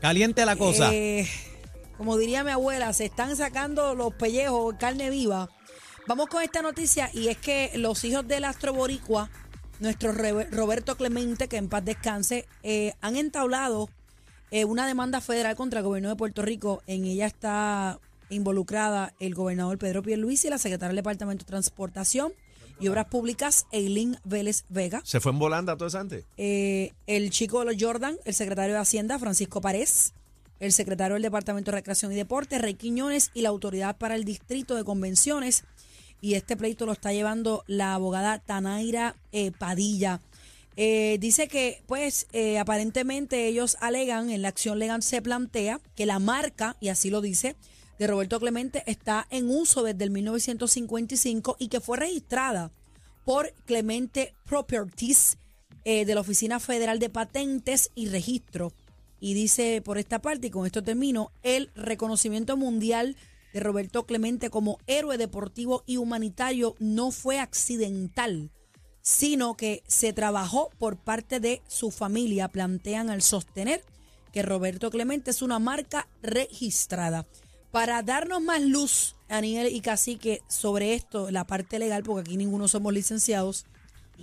Caliente la cosa. Eh, como diría mi abuela, se están sacando los pellejos, carne viva. Vamos con esta noticia y es que los hijos del astro boricua, nuestro Roberto Clemente, que en paz descanse, eh, han entablado eh, una demanda federal contra el gobierno de Puerto Rico. En ella está involucrada el gobernador Pedro Pierluisi y la secretaria del Departamento de Transportación y Obras Públicas, Eileen Vélez Vega. ¿Se fue en volanda todo eso antes? Eh, el chico de los Jordan, el secretario de Hacienda, Francisco Párez, el secretario del Departamento de Recreación y Deporte, Rey Quiñones, y la Autoridad para el Distrito de Convenciones. Y este pleito lo está llevando la abogada Tanaira eh, Padilla. Eh, dice que, pues, aparentemente ellos alegan, en la acción legal se plantea que la marca, y así lo dice, de Roberto Clemente está en uso desde el 1955 y que fue registrada por Clemente Properties eh, de la Oficina Federal de Patentes y Registro. Y dice por esta parte, y con esto termino, el reconocimiento mundial de Roberto Clemente como héroe deportivo y humanitario no fue accidental, sino que se trabajó por parte de su familia. Plantean al sostener que Roberto Clemente es una marca registrada. Para darnos más luz, Aniel y Cacique, sobre esto, la parte legal, porque aquí ninguno somos licenciados.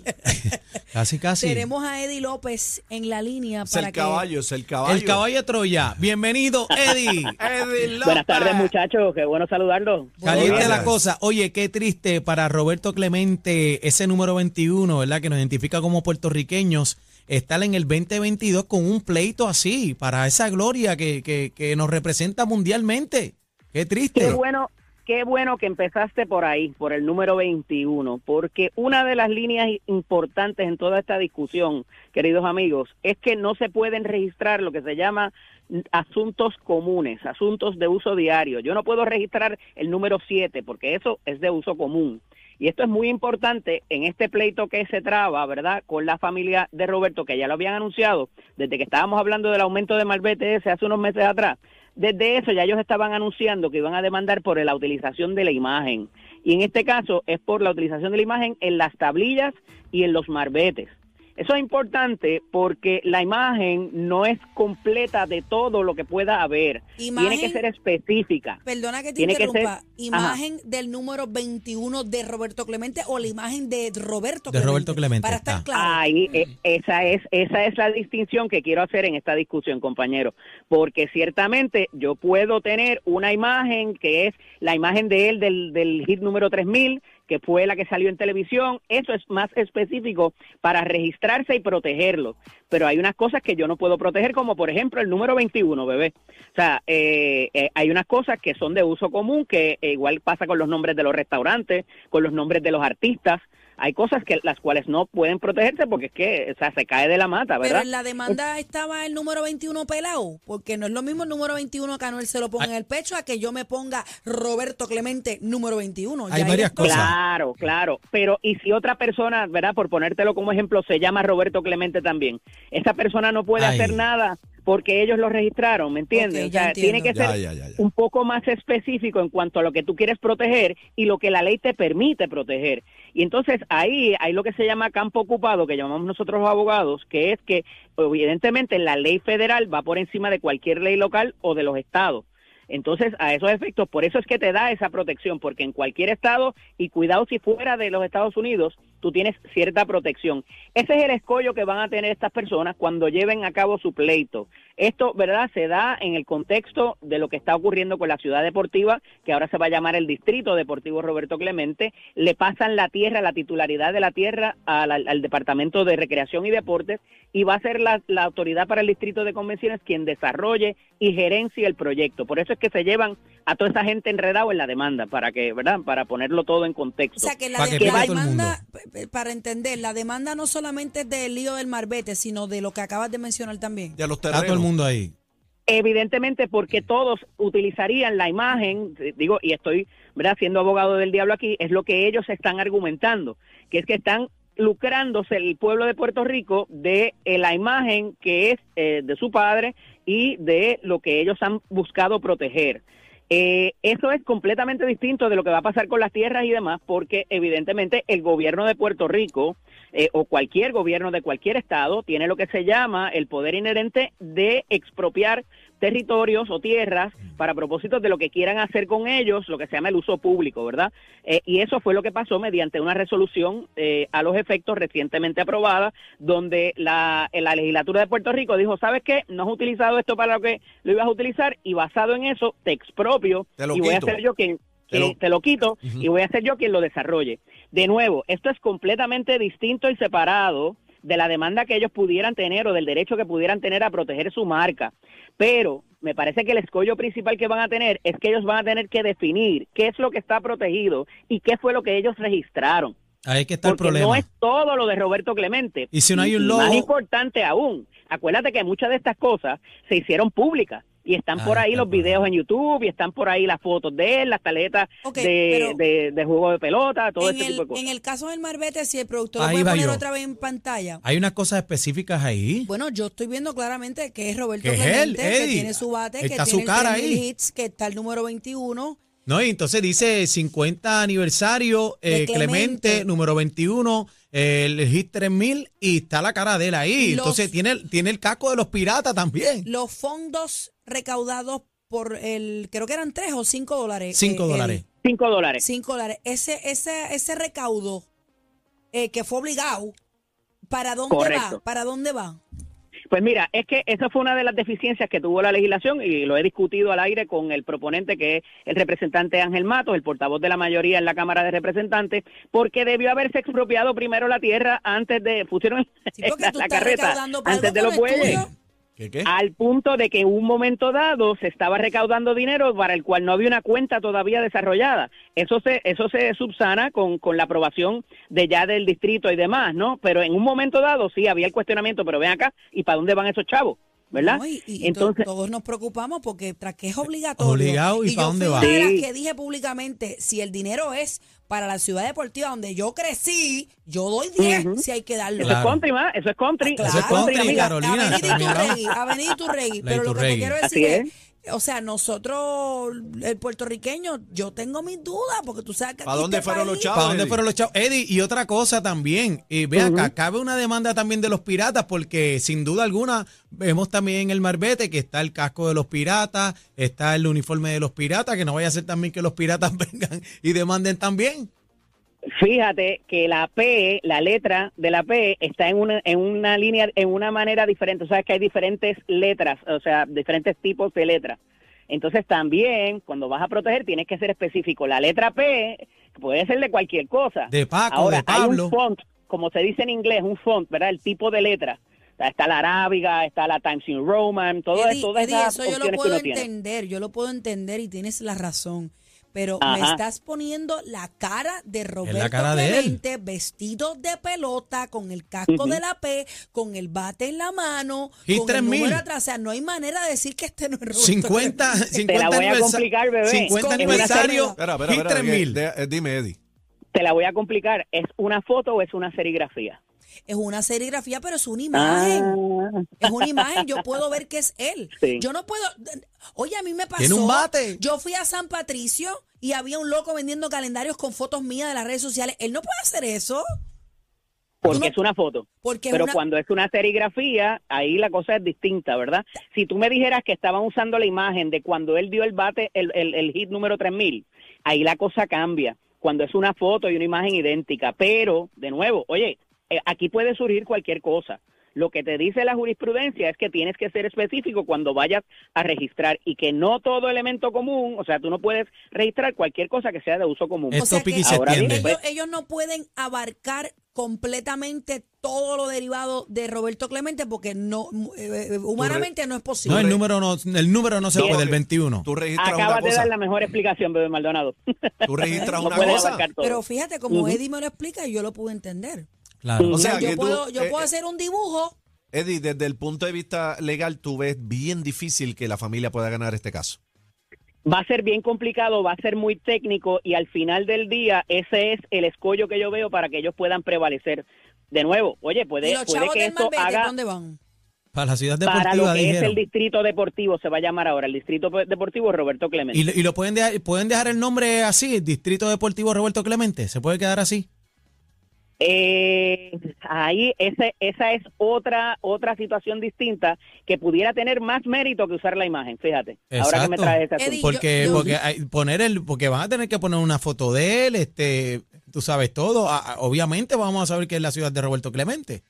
casi, casi. Tenemos a Eddie López en la línea es el caballo, es el caballo. El caballo de Troya. Bienvenido, Eddie. Eddie López. Buenas tardes, muchachos. Qué bueno saludarlos. Caliente la cosa. Oye, qué triste para Roberto Clemente, ese número 21, ¿verdad? Que nos identifica como puertorriqueños estar en el 2022 con un pleito así, para esa gloria que, que, que nos representa mundialmente. Qué triste. Qué bueno, qué bueno que empezaste por ahí, por el número 21, porque una de las líneas importantes en toda esta discusión, queridos amigos, es que no se pueden registrar lo que se llama asuntos comunes, asuntos de uso diario. Yo no puedo registrar el número 7 porque eso es de uso común. Y esto es muy importante en este pleito que se traba, ¿verdad? Con la familia de Roberto, que ya lo habían anunciado desde que estábamos hablando del aumento de Malvete ese hace unos meses atrás. Desde eso ya ellos estaban anunciando que iban a demandar por la utilización de la imagen. Y en este caso es por la utilización de la imagen en las tablillas y en los marbetes. Eso es importante porque la imagen no es completa de todo lo que pueda haber. Tiene que ser específica. Perdona que te interrumpa. imagen del número 21 de Roberto Clemente o la imagen de Roberto Clemente. De Roberto Clemente. Para estar claro. Ahí, eh, esa, es, esa es la distinción que quiero hacer en esta discusión, compañero. Porque ciertamente yo puedo tener una imagen que es la imagen de él del, del hit número 3000 que fue la que salió en televisión, eso es más específico para registrarse y protegerlo. Pero hay unas cosas que yo no puedo proteger, como por ejemplo el número 21, bebé. O sea, eh, eh, hay unas cosas que son de uso común, que igual pasa con los nombres de los restaurantes, con los nombres de los artistas hay cosas que las cuales no pueden protegerse porque es que o sea, se cae de la mata, ¿verdad? Pero en la demanda estaba el número 21 pelado, porque no es lo mismo el número 21 que Anuel se lo ponga en el pecho a que yo me ponga Roberto Clemente número 21. Hay varias cosas. Claro, claro, pero y si otra persona, ¿verdad? Por ponértelo como ejemplo, se llama Roberto Clemente también, esa persona no puede hacer nada porque ellos lo registraron, ¿me entiendes? o sea, tiene que ser un poco más específico en cuanto a lo que tú quieres proteger y lo que la ley te permite proteger. Y entonces ahí hay lo que se llama campo ocupado, que llamamos nosotros los abogados, que es que evidentemente la ley federal va por encima de cualquier ley local o de los estados. Entonces, a esos efectos, por eso es que te da esa protección, porque en cualquier estado, y cuidado si fuera de los Estados Unidos, tú tienes cierta protección. Ese es el escollo que van a tener estas personas cuando lleven a cabo su pleito. Esto, ¿verdad?, se da en el contexto de lo que está ocurriendo con la ciudad deportiva, que ahora se va a llamar el Distrito Deportivo Roberto Clemente. Le pasan la tierra, la titularidad de la tierra al, Departamento de Recreación y Deportes y va a ser la, la autoridad para el Distrito de Convenciones quien desarrolle y gerencie el proyecto. Por eso es que se llevan a toda esa gente enredado en la demanda, para que, ¿verdad?, para ponerlo todo en contexto. O sea, que la, demanda para entender, la demanda no solamente es del lío del marbete, sino de lo que acabas de mencionar también. Ya los Está todo el mundo ahí. Evidentemente, porque todos utilizarían la imagen, digo, y estoy ¿verdad? siendo abogado del diablo aquí, es lo que ellos están argumentando, que es que están lucrándose el pueblo de Puerto Rico de eh, la imagen que es eh, de su padre y de lo que ellos han buscado proteger. Eh, eso es completamente distinto de lo que va a pasar con las tierras y demás, porque evidentemente el gobierno de Puerto Rico eh, o cualquier gobierno de cualquier estado tiene lo que se llama el poder inherente de expropiar territorios o tierras para propósitos de lo que quieran hacer con ellos, lo que se llama el uso público, ¿verdad? Eh, y eso fue lo que pasó mediante una resolución eh, a los efectos recientemente aprobada, donde la, la legislatura de Puerto Rico dijo, ¿sabes qué? No has utilizado esto para lo que lo ibas a utilizar y basado en eso te expropio y voy a ser yo quien te lo, quito y voy a ser yo quien lo desarrolle. De nuevo, esto es completamente distinto y separado de la demanda que ellos pudieran tener o del derecho que pudieran tener a proteger su marca. Pero me parece que el escollo principal que van a tener es que ellos van a tener que definir qué es lo que está protegido y qué fue lo que ellos registraron. Ahí que está el problema. No es todo lo de Roberto Clemente. Y si no hay un logo. Más importante aún, acuérdate que muchas de estas cosas se hicieron públicas y están por ah, ahí los videos en YouTube y están por ahí las fotos de él, las taletas de, de, juego de pelota, todo ese tipo de cosas. En el caso del Marbete, si el productor lo puede poner otra vez en pantalla. Hay unas cosas específicas ahí. Bueno, yo estoy viendo claramente que es Roberto Clemente, que tiene su bate, que tiene su cara el ahí. hits, que está el número 21. No, y entonces dice 50 aniversario, eh, Clemente. número 21, el Hit 3000 y está la cara de él ahí. entonces tiene, tiene el casco de los piratas también. Los fondos recaudados por el, creo que eran 3 o 5 dólares. 5 eh, dólares. 5 dólares. 5 dólares. Ese, ese, ese recaudo eh, que fue obligado, ¿para dónde va? ¿Para dónde va? Pues mira, es que esa fue una de las deficiencias que tuvo la legislación y lo he discutido al aire con el proponente que es el representante Ángel Matos, el portavoz de la mayoría en la Cámara de Representantes, porque debió haberse expropiado primero la tierra antes de pusieron la, carreta antes de los bueyes. Al punto de que en un momento dado se estaba recaudando dinero para el cual no había una cuenta todavía desarrollada. Eso se, eso se subsana con, con la aprobación de ya del distrito y demás, ¿no? Pero en un momento dado sí había el cuestionamiento, pero ven acá, ¿y para dónde van esos chavos? ¿Verdad? y, Entonces, todos nos preocupamos porque tras que es obligatorio. Obligado y, para dónde va. que dije públicamente, si el dinero es para la ciudad deportiva donde yo crecí, yo doy 10 si hay que darlo. Eso es country, eso es country. Eso es country, Carolina. Avenida Iturregui, Pero lo que te quiero decir es o sea, nosotros, el puertorriqueño, yo tengo mis dudas, porque tú sabes que. ¿Para dónde fueron los chavos? ¿Para dónde fueron los chavos? Eddie, y otra cosa también, y ve acá, cabe una demanda también de los piratas, porque sin duda alguna, vemos también en el Marbete que está el casco de los piratas, está el uniforme de los piratas, que no vaya a ser también que los piratas vengan y demanden también. Fíjate que la P, la letra de la P está en una, en una línea, en una manera diferente. O sea, que hay diferentes letras, o sea, diferentes tipos de letras. Entonces también, cuando vas a proteger, tienes que ser específico. La letra P puede ser de cualquier cosa. De Paco, de Pablo. Hay un font, como se dice en inglés, un font, ¿verdad? El tipo de letra. Está la arábiga, está la Times New Roman, todo eso. eso yo lo puedo entender, yo lo puedo entender y tienes la razón pero me estás poniendo la cara de Roberto Clemente vestido de pelota con el casco de la P, con el bate en la mano, con el número atrás. O sea, no hay manera de decir que este no es Roberto 50, 50 Te la voy a complicar, bebé. 50 aniversario. Espera, espera, espera, eh, dime, Eddie. Te la voy a complicar. ¿Es una foto o es una serigrafía? es una serigrafía, pero es una imagen. Ah. Es una imagen, yo puedo ver que es él. Yo no puedo. Oye, a mí me pasó. un bate. Yo fui a San Patricio y había un loco vendiendo calendarios con fotos mías de las redes sociales. Él no puede hacer eso. Porque es una foto. Pero cuando es una serigrafía, ahí la cosa es distinta, ¿verdad? Si tú me dijeras que estaban usando la imagen de cuando él dio el bate, el, el, el hit número 3000, ahí la cosa cambia. Cuando es una foto y una imagen idéntica. Pero, de nuevo, oye, eh, aquí puede surgir cualquier cosa. Lo que te dice la jurisprudencia es que tienes que ser específico cuando vayas a registrar y que no todo elemento común, o sea, tú no puedes registrar cualquier cosa que sea de uso común. ellos, no pueden abarcar completamente todo lo derivado de Roberto Clemente porque no eh, eh, humanamente no es posible. No, el número no, el número no se puede, el 21. Tú registras Acabas de dar la mejor explicación, bebé Maldonado. Tú registras una cosa. Pero fíjate, como Eddie me lo explica, yo lo pude entender. O sea, yo, puedo, yo puedo eh, hacer un dibujo. Eddie, desde el punto de vista legal, tú ves bien difícil que la familia pueda ganar este caso. Va a ser bien complicado, va a ser muy técnico y al final del día ese es el escollo que yo veo para que ellos puedan prevalecer. De nuevo, oye, puede, puede que esto haga... ¿Dónde van? Para la ciudad deportiva. Para lo que es el distrito deportivo, se va a llamar ahora el distrito deportivo Roberto Clemente. ¿Y, lo pueden dejar, pueden dejar el nombre así, distrito deportivo Roberto Clemente? ¿Se puede quedar así? Eh, ahí ese, esa es otra otra situación distinta que pudiera tener más mérito que usar la imagen, fíjate. Ahora que me traes esa Porque porque hay, poner el porque van a tener que poner una foto de él, este, tú sabes todo, obviamente vamos a saber que es la ciudad de Roberto Clemente.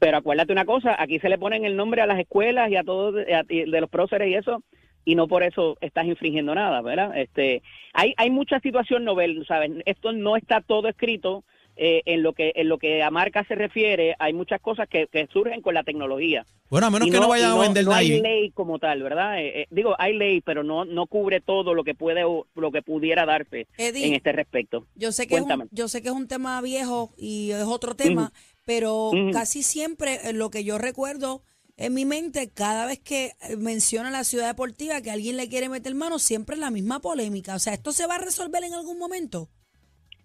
Pero acuérdate una cosa, aquí se le ponen el nombre a las escuelas y a todos de los próceres y eso y no por eso estás infringiendo nada, ¿verdad? Este, hay hay mucha situación novel, ¿sabes? Esto no está todo escrito eh, en lo que en lo que a marca se refiere, hay muchas cosas que, surgen con la tecnología. Bueno, a menos que no, vayan a vender no hay ley como tal, ¿verdad? Eh, eh, digo, hay ley, pero no no cubre todo lo que puede lo que pudiera darse en este respecto. Yo sé que es un, yo sé que es un tema viejo y es otro tema, pero casi siempre lo que yo recuerdo en mi mente, cada vez que menciona la ciudad deportiva, que alguien le quiere meter mano, siempre es la misma polémica. O sea, ¿esto se va a resolver en algún momento?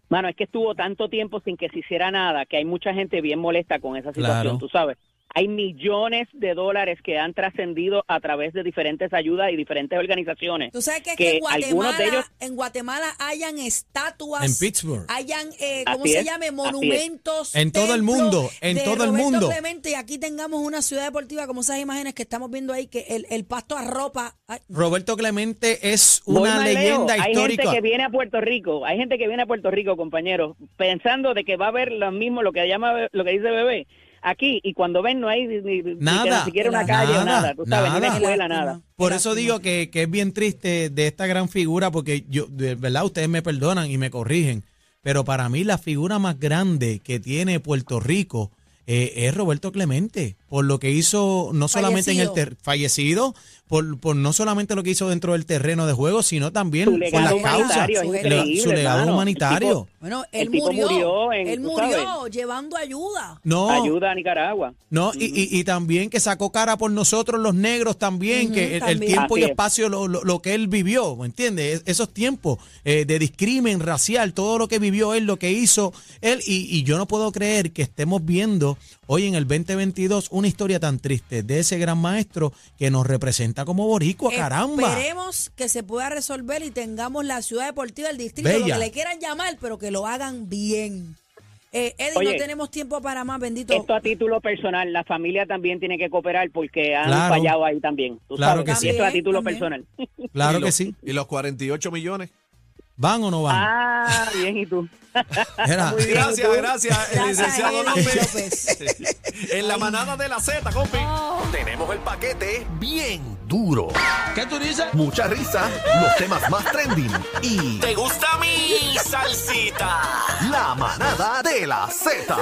Mano, es que estuvo tanto tiempo sin que se hiciera nada que hay mucha gente bien molesta con esa situación, tú sabes. Hay millones de dólares que han trascendido a través de diferentes ayudas y diferentes organizaciones. Tú sabes que, en, Guatemala, en Guatemala hayan estatuas. En Pittsburgh. Hayan, eh, ¿cómo se llame? Monumentos. En todo el mundo. En todo el mundo. y aquí tengamos una ciudad deportiva como esas imágenes que estamos viendo ahí, que el, el pasto arropa. Roberto Clemente es una leyenda histórica. Hay gente que viene a Puerto Rico, hay gente que viene a Puerto Rico, compañeros, pensando de que va a haber lo mismo, lo que llama, lo que dice Bebé aquí y cuando ven no hay ni, nada, siquiera una calle nada, nada, tú sabes, ni una escuela, nada. Por eso digo que, que, es bien triste de esta gran figura, porque yo, de verdad, ustedes me perdonan y me corrigen, pero para mí la figura más grande que tiene Puerto Rico eh, es Roberto Clemente, por lo que hizo no solamente en el fallecido, por, por, no solamente lo que hizo dentro del terreno de juego, sino también por las causas, su, legado humanitario. bueno, él murió, él murió llevando ayuda. No, ayuda a Nicaragua. No, y, y, también que sacó cara por nosotros los negros también, que el, tiempo y espacio, lo, lo, que él vivió, ¿me entiendes? Esos tiempos eh, de discrimen racial, todo lo que vivió él, lo que hizo él, y, y yo no puedo creer que estemos viendo hoy en el 2022 una historia tan triste de ese gran maestro que nos representa como boricua, caramba. Esperemos que se pueda resolver y tengamos la ciudad deportiva del distrito, lo que le quieran llamar, pero que lo hagan bien. Eh, Eddie, no tenemos tiempo para más, bendito. Esto a título personal, la familia también tiene que cooperar porque han fallado ahí también. claro que sí. Esto a título personal. Claro que sí. ¿Y los 48 millones? ¿Van o no van? Ah, bien, ¿y tú? Muy bien, gracias, gracias, el licenciado López. en la manada de la Z, compi. Oh. Tenemos el paquete bien duro. ¿Qué tú dices? Mucha risa, los temas más trending y... ¿Te gusta mi salsita? La manada de la Z.